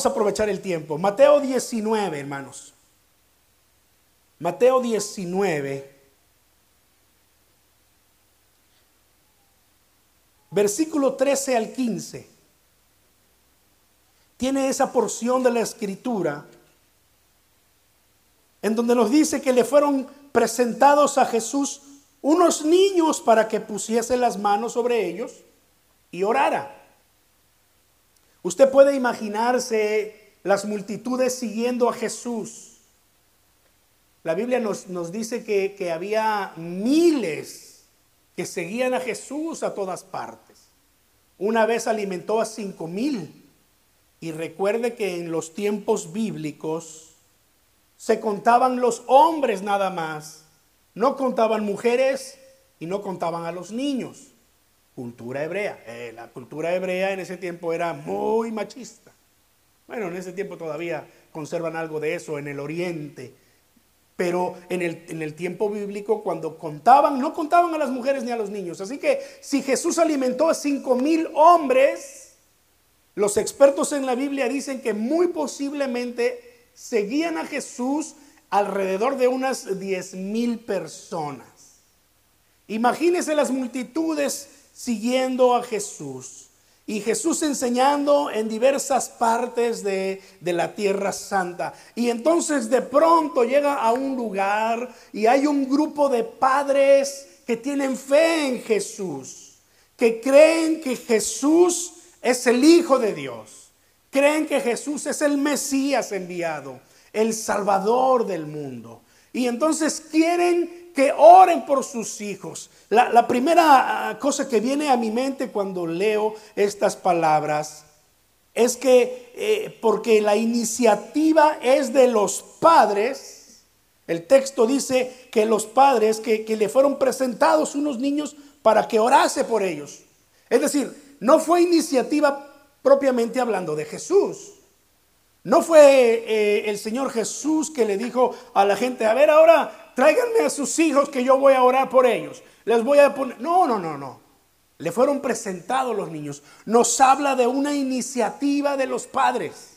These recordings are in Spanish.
vamos a aprovechar el tiempo. Mateo 19, hermanos. Mateo 19. Versículo 13 al 15. Tiene esa porción de la escritura en donde nos dice que le fueron presentados a Jesús unos niños para que pusiese las manos sobre ellos y orara. Usted puede imaginarse las multitudes siguiendo a Jesús. La Biblia nos, nos dice que, que había miles que seguían a Jesús a todas partes. Una vez alimentó a cinco mil. Y recuerde que en los tiempos bíblicos se contaban los hombres nada más. No contaban mujeres y no contaban a los niños cultura hebrea. Eh, la cultura hebrea en ese tiempo era muy machista. Bueno, en ese tiempo todavía conservan algo de eso en el oriente. Pero en el, en el, tiempo bíblico, cuando contaban, no contaban a las mujeres ni a los niños. Así que si Jesús alimentó a cinco mil hombres, los expertos en la Biblia dicen que muy posiblemente seguían a Jesús alrededor de unas diez mil personas. Imagínense las multitudes siguiendo a Jesús. Y Jesús enseñando en diversas partes de, la tierra santa. Y entonces de pronto llega a un lugar y hay un grupo de padres que tienen fe en Jesús. Que creen que Jesús es el Hijo de Dios. Creen que Jesús es el Mesías enviado, el Salvador del mundo. Y entonces quieren que oren por sus hijos. La, primera ah, cosa que viene a mi mente cuando leo estas palabras es que eh, porque la iniciativa es de los padres, el texto dice que los padres que, le fueron presentados unos niños para que orase por ellos. Es decir, no fue iniciativa propiamente hablando de Jesús. No fue eh, el Señor Jesús que le dijo a la gente, a ver ahora, tráiganme a sus hijos que yo voy a orar por ellos. Les voy a poner... No, no, no, no. Le fueron presentados los niños. Nos habla de una iniciativa de los padres.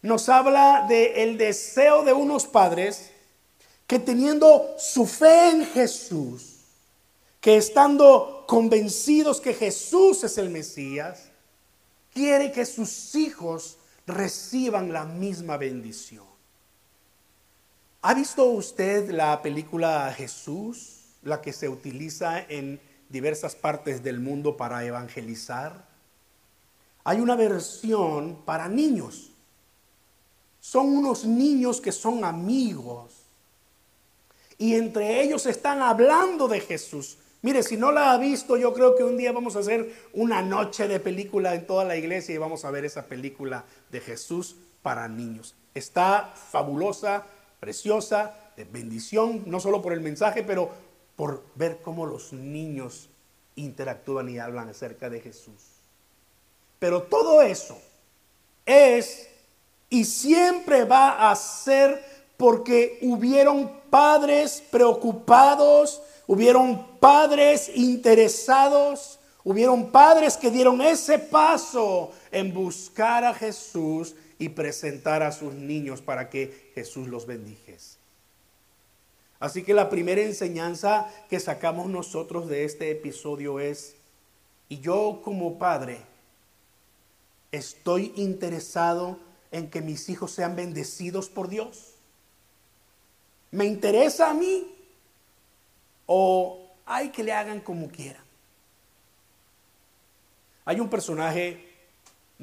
Nos habla del deseo de unos padres que teniendo su fe en Jesús, que estando convencidos que Jesús es el Mesías, quiere que sus hijos reciban la misma bendición. ¿Ha visto usted la película Jesús, la que se utiliza en diversas partes del mundo para evangelizar? Hay una versión para niños. Son unos niños que son amigos. Y entre ellos están hablando de Jesús. Mire, si no la ha visto, yo creo que un día vamos a hacer una noche de película en toda la iglesia y vamos a ver esa película de Jesús para niños. Está fabulosa, preciosa, de bendición, no solo por el mensaje, pero por ver cómo los niños interactúan y hablan acerca de Jesús. Pero todo eso es y siempre va a ser porque hubieron padres preocupados Hubieron padres interesados, hubieron padres que dieron ese paso en buscar a Jesús y presentar a sus niños para que Jesús los bendijese. Así que la primera enseñanza que sacamos nosotros de este episodio es, y yo como padre estoy interesado en que mis hijos sean bendecidos por Dios. Me interesa a mí o hay que le hagan como quieran. Hay un personaje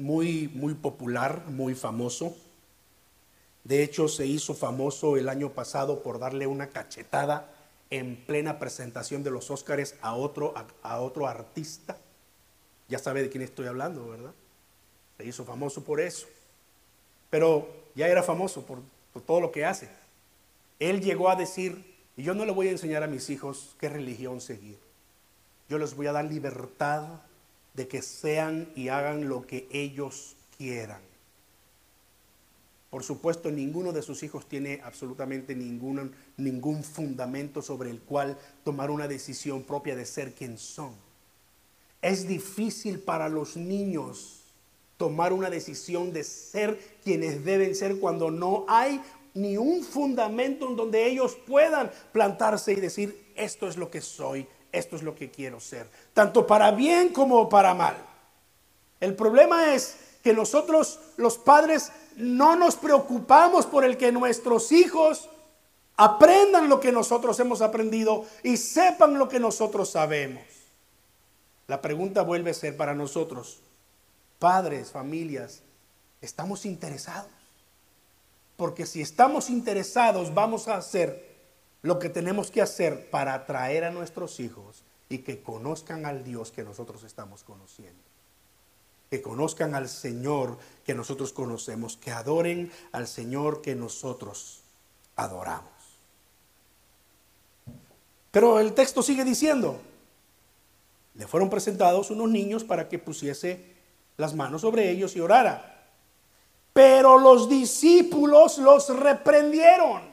muy, muy popular, muy famoso. De hecho, se hizo famoso el año pasado por darle una cachetada en plena presentación de los Óscares a otro, a, otro artista. Ya sabe de quién estoy hablando, ¿verdad? Se hizo famoso por eso. Pero ya era famoso por todo lo que hace. Él llegó a decir, y yo no le voy a enseñar a mis hijos qué religión seguir. Yo les voy a dar libertad de que sean y hagan lo que ellos quieran. Por supuesto, ninguno de sus hijos tiene absolutamente ningún, ningún fundamento sobre el cual tomar una decisión propia de ser quien son. Es difícil para los niños tomar una decisión de ser quienes deben ser cuando no hay ni un fundamento en donde ellos puedan plantarse y decir, esto es lo que soy, esto es lo que quiero ser, tanto para bien como para mal. El problema es que nosotros los padres no nos preocupamos por el que nuestros hijos aprendan lo que nosotros hemos aprendido y sepan lo que nosotros sabemos. La pregunta vuelve a ser para nosotros, padres, familias, ¿estamos interesados? Porque si estamos interesados, vamos a hacer lo que tenemos que hacer para atraer a nuestros hijos y que conozcan al Dios que nosotros estamos conociendo. Que conozcan al Señor que nosotros conocemos, que adoren al Señor que nosotros adoramos. Pero el texto sigue diciendo, le fueron presentados unos niños para que pusiese las manos sobre ellos y orara. Pero los discípulos los reprendieron.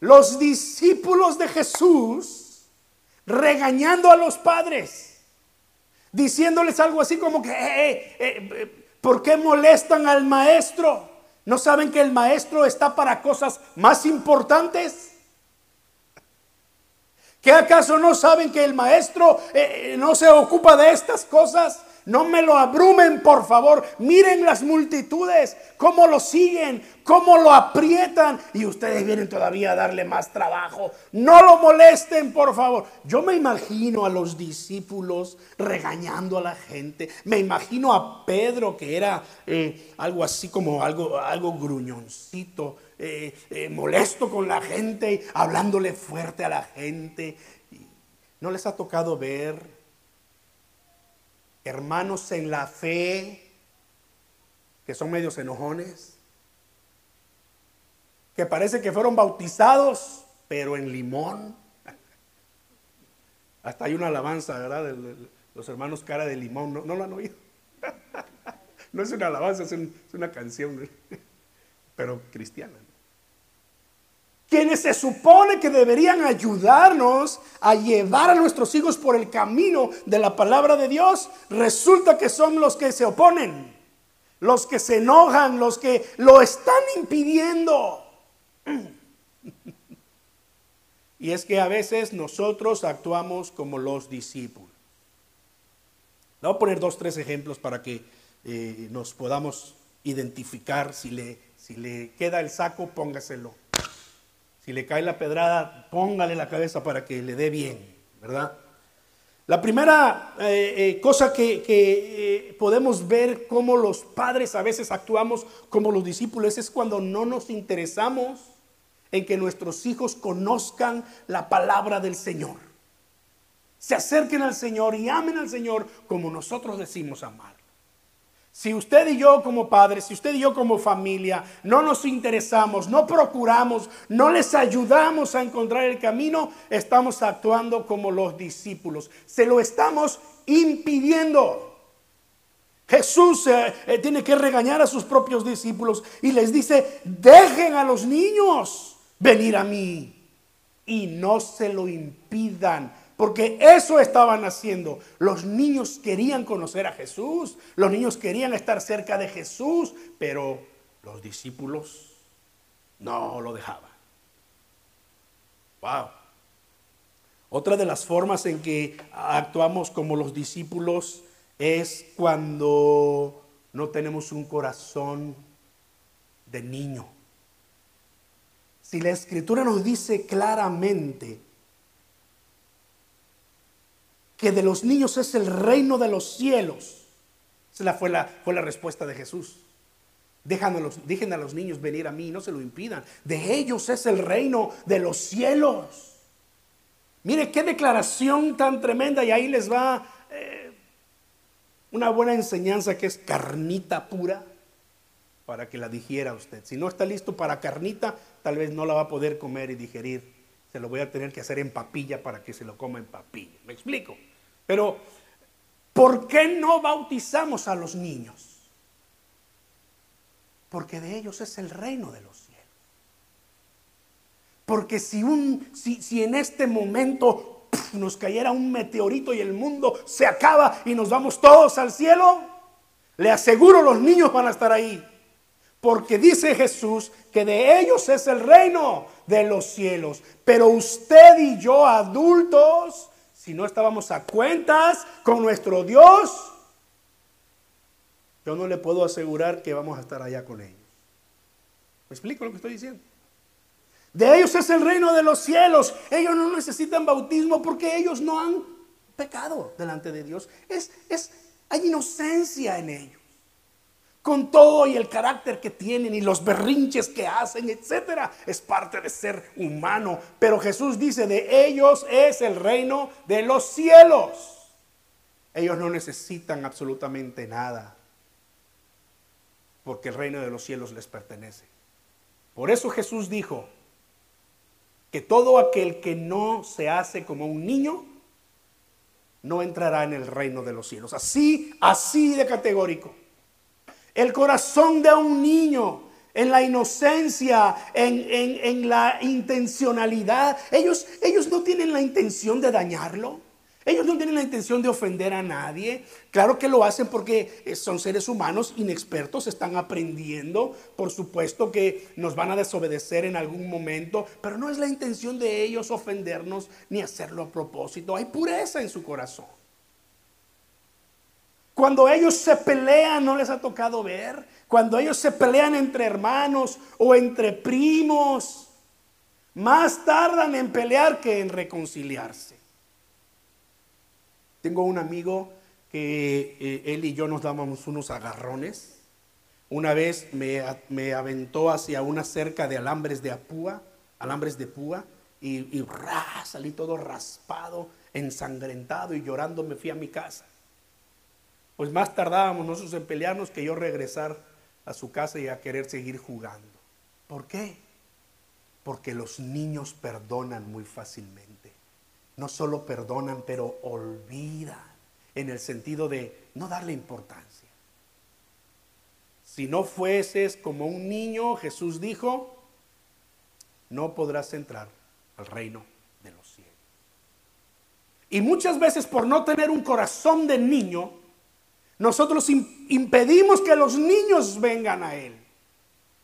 Los discípulos de Jesús regañando a los padres, diciéndoles algo así como que, eh, eh, eh, ¿por qué molestan al maestro? ¿No saben que el maestro está para cosas más importantes? ¿Qué acaso no saben que el maestro no se ocupa de estas cosas? No me lo abrumen, por favor. Miren las multitudes, cómo lo siguen, cómo lo aprietan. Y ustedes vienen todavía a darle más trabajo. No lo molesten, por favor. Yo me imagino a los discípulos regañando a la gente. Me imagino a Pedro, que era eh, algo así como algo, algo gruñoncito, eh, eh, molesto con la gente, hablándole fuerte a la gente. ¿No les ha tocado ver hermanos en la fe que son medios enojones, que parece que fueron bautizados, pero en limón. Hasta hay una alabanza, ¿verdad? Los hermanos cara de limón, ¿no, ¿No lo han oído? No es una alabanza, es, es una canción, pero cristiana quienes se supone que deberían ayudarnos a llevar a nuestros hijos por el camino de la palabra de Dios, resulta que son los que se oponen, los que se enojan, los que lo están impidiendo. Y es que a veces nosotros actuamos como los discípulos. Le voy a poner dos, tres ejemplos para que eh, nos podamos identificar. Si le, si le queda el saco, póngaselo. Si le cae la pedrada, póngale la cabeza para que le dé bien, ¿verdad? La primera eh, eh, cosa que, eh, podemos ver cómo los padres a veces actuamos como los discípulos es cuando no nos interesamos en que nuestros hijos conozcan la palabra del Señor. Se acerquen al Señor y amen al Señor como nosotros decimos amar. Si usted y yo como padres, si usted y yo como familia no nos interesamos, no procuramos, no les ayudamos a encontrar el camino, estamos actuando como los discípulos. Se lo estamos impidiendo. Jesús eh, eh, tiene que regañar a sus propios discípulos y les dice, dejen a los niños venir a mí y no se lo impidan porque eso estaban haciendo. Los niños querían conocer a Jesús, los niños querían estar cerca de Jesús, pero los discípulos no lo dejaban. Wow. Otra de las formas en que actuamos como los discípulos es cuando no tenemos un corazón de niño. Si la escritura nos dice claramente que de los niños es el reino de los cielos. Esa fue la, fue la respuesta de Jesús. Déjanos, dejen a los niños venir a mí, no se lo impidan. De ellos es el reino de los cielos. Mire qué declaración tan tremenda y ahí les va eh, una buena enseñanza que es carnita pura para que la digiera usted. Si no está listo para carnita, tal vez no la va a poder comer y digerir. Se lo voy a tener que hacer en papilla para que se lo coma en papilla. ¿Me explico? Pero, ¿por qué no bautizamos a los niños? Porque de ellos es el reino de los cielos. Porque si, un, si, si en este momento nos cayera un meteorito y el mundo se acaba y nos vamos todos al cielo, Le aseguro los niños van a estar ahí. Porque dice Jesús que de ellos es el reino de los cielos. Pero usted y yo, adultos, si no estábamos a cuentas con nuestro Dios, yo no le puedo asegurar que vamos a estar allá con ellos. ¿Me explico lo que estoy diciendo? De ellos es el reino de los cielos. Ellos no necesitan bautismo porque ellos no han pecado delante de Dios. Es, es, hay inocencia en ellos con todo y el carácter que tienen y los berrinches que hacen, etcétera, es parte de ser humano. Pero Jesús dice, de ellos es el reino de los cielos. Ellos no necesitan absolutamente nada, porque el reino de los cielos les pertenece. Por eso Jesús dijo que todo aquel que no se hace como un niño, no entrará en el reino de los cielos. Así, así de categórico. El corazón de un niño en la inocencia, en, la intencionalidad. Ellos, ellos no tienen la intención de dañarlo. Ellos no tienen la intención de ofender a nadie. Claro que lo hacen porque eh, son seres humanos inexpertos, están aprendiendo. Por supuesto que nos van a desobedecer en algún momento, pero no es la intención de ellos ofendernos ni hacerlo a propósito. Hay pureza en su corazón. Cuando ellos se pelean, ¿no les ha tocado ver? Cuando ellos se pelean entre hermanos o entre primos, más tardan en pelear que en reconciliarse. Tengo un amigo que eh, él y yo nos dábamos unos agarrones. Una vez me, aventó hacia una cerca de alambres de apúa, alambres de púa, y, y salí todo raspado, ensangrentado y llorando me fui a mi casa pues más tardábamos nosotros en pelearnos que yo regresar a su casa y a querer seguir jugando. ¿Por qué? Porque los niños perdonan muy fácilmente. No solo perdonan, pero olvidan en el sentido de no darle importancia. Si no fueses como un niño, Jesús dijo, no podrás entrar al reino de los cielos. Y muchas veces por no tener un corazón de niño, nosotros impedimos que los niños vengan a Él.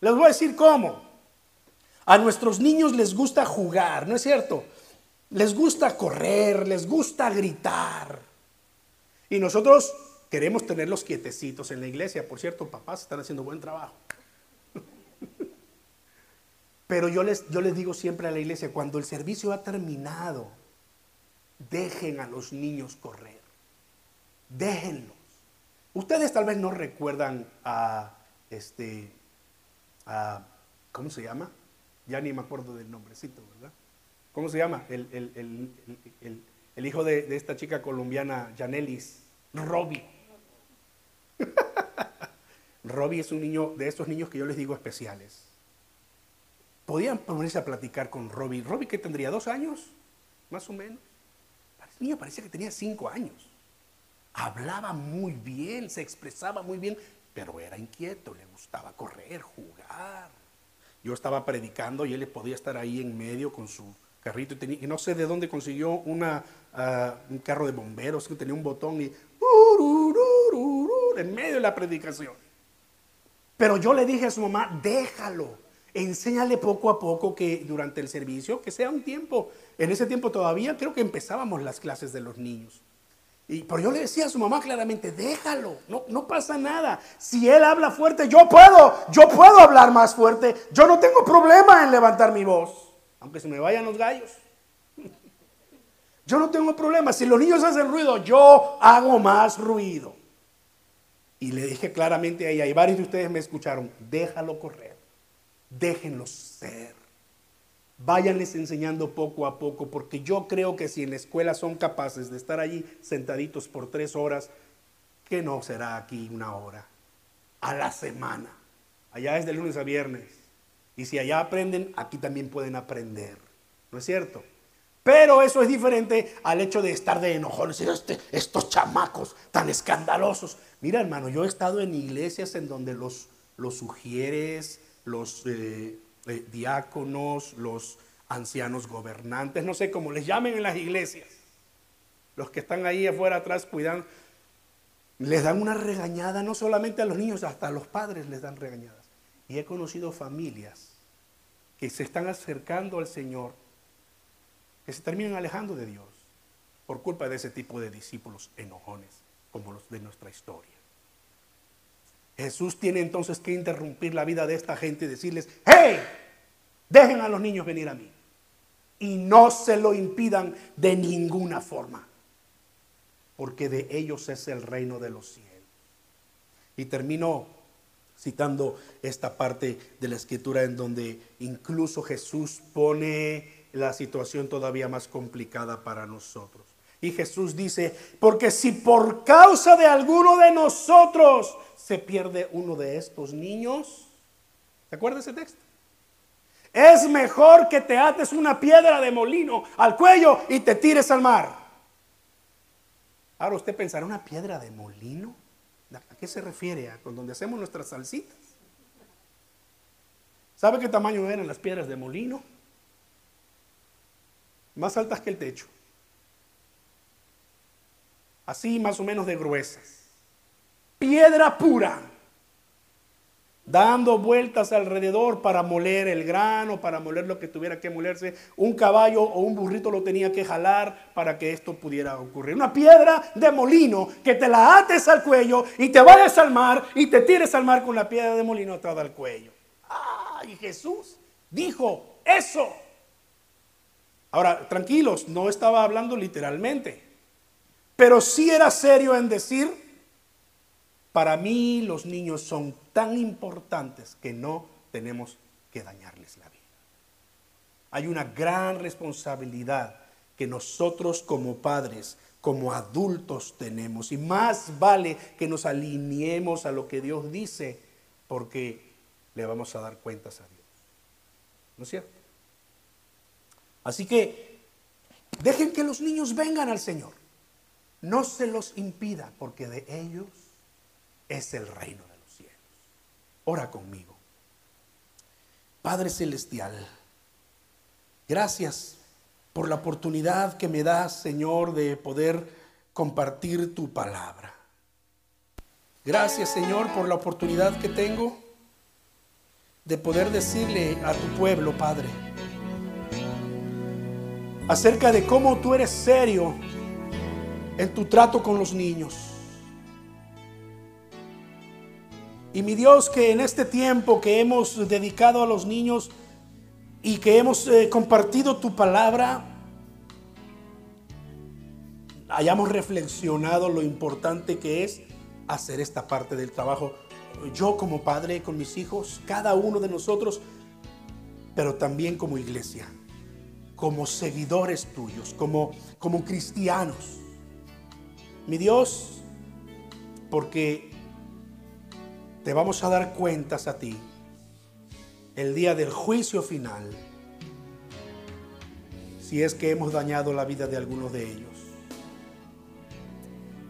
Les voy a decir cómo. A nuestros niños les gusta jugar, ¿no es cierto? Les gusta correr, les gusta gritar. Y nosotros queremos tenerlos quietecitos en la iglesia. Por cierto, papás están haciendo buen trabajo. Pero yo les, yo les digo siempre a la iglesia, cuando el servicio ha terminado, dejen a los niños correr. Déjenlo. Ustedes tal vez no recuerdan a este, a, ¿cómo se llama? Ya ni me acuerdo del nombrecito, ¿verdad? ¿Cómo se llama? El, hijo de, esta chica colombiana, Janelis, Robbie. Robbie es un niño de esos niños que yo les digo especiales. Podían ponerse a platicar con Robbie. Robbie que tendría dos años, más o menos. El niño parecía que tenía cinco años hablaba muy bien, se expresaba muy bien, pero era inquieto, le gustaba correr, jugar. Yo estaba predicando y él podía estar ahí en medio con su carrito y, no sé de dónde consiguió una, ah, un carro de bomberos que tenía un botón y en medio de la predicación. Pero yo le dije a su mamá, déjalo, enséñale poco a poco que durante el servicio, que sea un tiempo, en ese tiempo todavía creo que empezábamos las clases de los niños. Y, pero yo le decía a su mamá claramente, déjalo, no, no pasa nada. Si él habla fuerte, yo puedo, yo puedo hablar más fuerte. Yo no tengo problema en levantar mi voz, aunque se me vayan los gallos. Yo no tengo problema. Si los niños hacen ruido, yo hago más ruido. Y le dije claramente a ella, y varios de ustedes me escucharon, déjalo correr, déjenlo ser. Váyanles enseñando poco a poco, porque yo creo que si en la escuela son capaces de estar allí sentaditos por tres horas, que no será aquí una hora, a la semana. Allá es de lunes a viernes. Y si allá aprenden, aquí también pueden aprender. ¿No es cierto? Pero eso es diferente al hecho de estar de enojones. Este, estos chamacos tan escandalosos. Mira, hermano, yo he estado en iglesias en donde los, los sugieres, los eh, eh, diáconos, los ancianos gobernantes, no sé cómo les llamen en las iglesias, los que están ahí afuera atrás cuidando. Les dan una regañada, no solamente a los niños, hasta a los padres les dan regañadas. Y he conocido familias que se están acercando al Señor, que se terminan alejando de Dios por culpa de ese tipo de discípulos enojones, como los de nuestra historia. Jesús tiene entonces que interrumpir la vida de esta gente y decirles, hey, dejen a los niños venir a mí. Y no se lo impidan de ninguna forma, porque de ellos es el reino de los cielos. Y termino citando esta parte de la escritura en donde incluso Jesús pone la situación todavía más complicada para nosotros. Y Jesús dice, porque si por causa de alguno de nosotros se pierde uno de estos niños, ¿te acuerdas ese texto? Es mejor que te ates una piedra de molino al cuello y te tires al mar. Ahora usted pensará, ¿una piedra de molino? ¿A qué se refiere? ¿A donde hacemos nuestras salsitas? ¿Sabe qué tamaño eran las piedras de molino? Más altas que el techo. Así más o menos de gruesas. Piedra pura dando vueltas alrededor para moler el grano, para moler lo que tuviera que molerse. Un caballo o un burrito lo tenía que jalar para que esto pudiera ocurrir. Una piedra de molino que te la ates al cuello y te vayas al mar y te tires al mar con la piedra de molino atada al cuello. ¡Ay, Jesús dijo eso! Ahora, tranquilos, no estaba hablando literalmente, pero sí era serio en decir para mí los niños son tan importantes que no tenemos que dañarles la vida. Hay una gran responsabilidad que nosotros como padres, como adultos tenemos. Y más vale que nos alineemos a lo que Dios dice porque le vamos a dar cuentas a Dios. ¿No es cierto? Así que dejen que los niños vengan al Señor. No se los impida porque de ellos es el reino de los cielos. Ora conmigo. Padre Celestial, gracias por la oportunidad que me das, Señor, de poder compartir tu palabra. Gracias, Señor, por la oportunidad que tengo de poder decirle a tu pueblo, Padre, acerca de cómo tú eres serio en tu trato con los niños Y mi Dios, que en este tiempo que hemos dedicado a los niños y que hemos eh, compartido tu palabra, hayamos reflexionado lo importante que es hacer esta parte del trabajo. Yo como padre con mis hijos, cada uno de nosotros, pero también como iglesia, como seguidores tuyos, como, como cristianos. Mi Dios, porque te vamos a dar cuentas a ti el día del juicio final si es que hemos dañado la vida de algunos de ellos.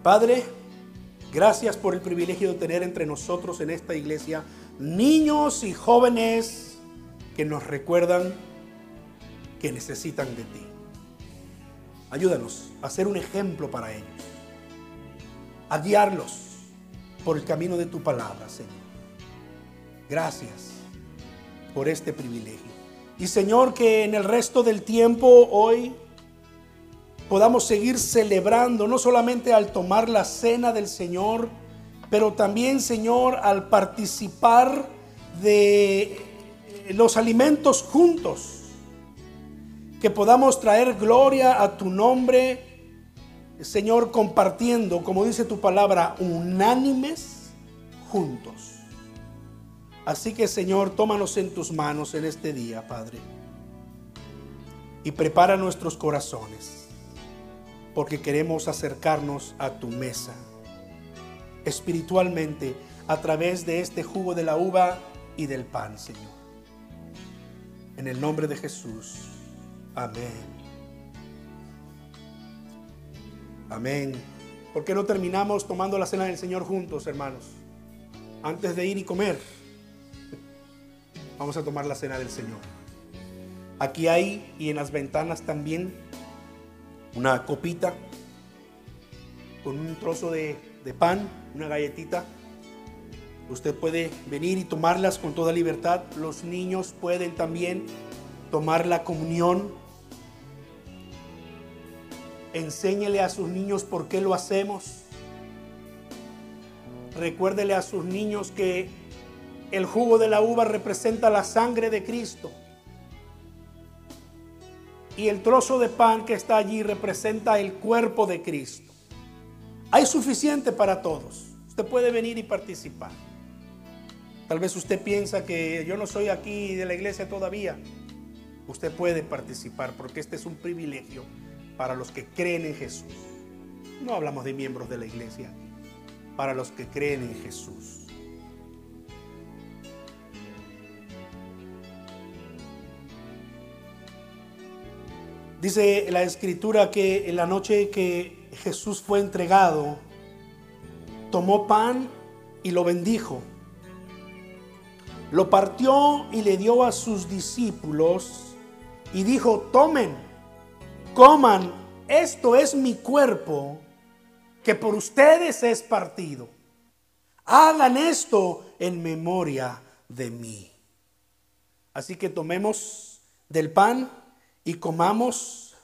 Padre, gracias por el privilegio de tener entre nosotros en esta iglesia niños y jóvenes que nos recuerdan que necesitan de ti. Ayúdanos a ser un ejemplo para ellos, a guiarlos por el camino de tu palabra, Señor. Gracias por este privilegio. Y Señor, que en el resto del tiempo hoy podamos seguir celebrando, no solamente al tomar la cena del Señor, pero también, Señor, al participar de los alimentos juntos, que podamos traer gloria a tu nombre Señor, compartiendo, como dice tu palabra, unánimes juntos. Así que, Señor, tómanos en tus manos en este día, Padre. Y prepara nuestros corazones, porque queremos acercarnos a tu mesa espiritualmente a través de este jugo de la uva y del pan, Señor. En el nombre de Jesús. Amén. Amén. ¿Por qué no terminamos tomando la cena del Señor juntos, hermanos? Antes de ir y comer, vamos a tomar la cena del Señor. Aquí hay y en las ventanas también una copita con un trozo de, de pan, una galletita. Usted puede venir y tomarlas con toda libertad. Los niños pueden también tomar la comunión. Enséñele a sus niños por qué lo hacemos. Recuérdele a sus niños que el jugo de la uva representa la sangre de Cristo. Y el trozo de pan que está allí representa el cuerpo de Cristo. Hay suficiente para todos. Usted puede venir y participar. Tal vez usted piensa que yo no soy aquí de la iglesia todavía. Usted puede participar porque este es un privilegio para los que creen en Jesús. No hablamos de miembros de la iglesia, para los que creen en Jesús. Dice la escritura que en la noche que Jesús fue entregado, tomó pan y lo bendijo. Lo partió y le dio a sus discípulos y dijo, tomen, coman, esto es mi cuerpo que por ustedes es partido. Hagan esto en memoria de mí. Así que tomemos del pan y comamos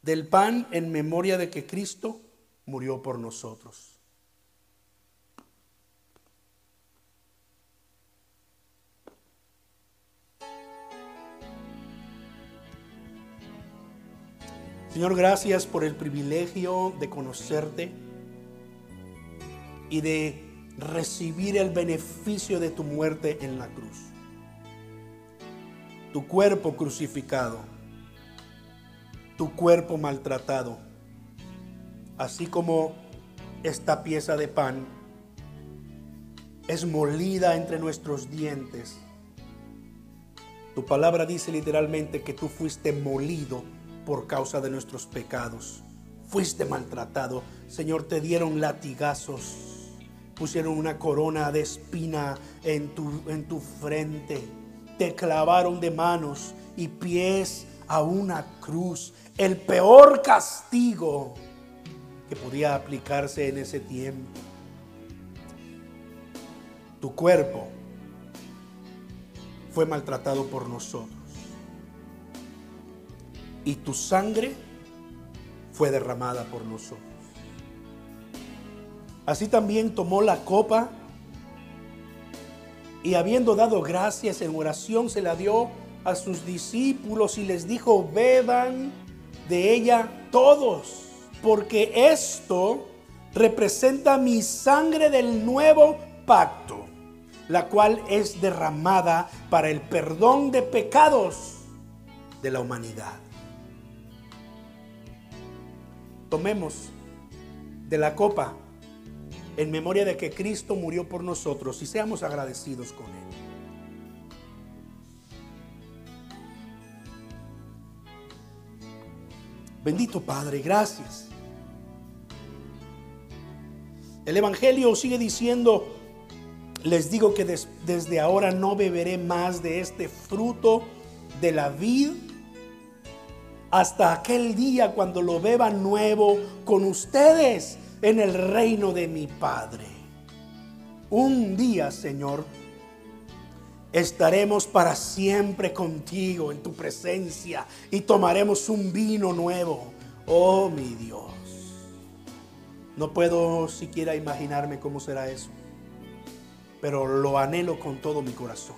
del pan en memoria de que Cristo murió por nosotros. Señor, gracias por el privilegio de conocerte y de recibir el beneficio de tu muerte en la cruz. Tu cuerpo crucificado tu cuerpo maltratado, así como esta pieza de pan es molida entre nuestros dientes. Tu palabra dice literalmente que tú fuiste molido por causa de nuestros pecados. Fuiste maltratado. Señor, te dieron latigazos. Pusieron una corona de espina en tu, en tu frente. Te clavaron de manos y pies a una cruz el peor castigo que podía aplicarse en ese tiempo. Tu cuerpo fue maltratado por nosotros y tu sangre fue derramada por nosotros. Así también tomó la copa y habiendo dado gracias en oración se la dio a sus discípulos y les dijo, beban de ella todos, porque esto representa mi sangre del nuevo pacto, la cual es derramada para el perdón de pecados de la humanidad. Tomemos de la copa en memoria de que Cristo murió por nosotros y seamos agradecidos con Él. Bendito Padre, gracias. El Evangelio sigue diciendo, les digo que desde ahora no beberé más de este fruto de la vid hasta aquel día cuando lo beba nuevo con ustedes en el reino de mi Padre. Un día, Señor, estaremos para siempre contigo en tu presencia y tomaremos un vino nuevo. Oh mi Dios. No puedo siquiera imaginarme cómo será eso, pero lo anhelo con todo mi corazón.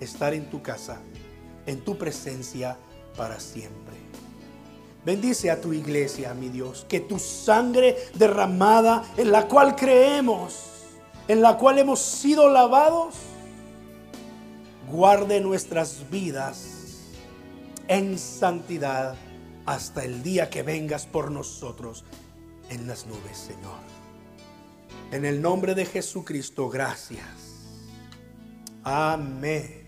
Estar en tu casa, en tu presencia para siempre. Bendice a tu iglesia, mi Dios, que tu sangre derramada en la cual creemos, en la cual hemos sido lavados, guarde nuestras vidas en santidad hasta el día que vengas por nosotros en las nubes, Señor. En el nombre de Jesucristo, gracias. Amén.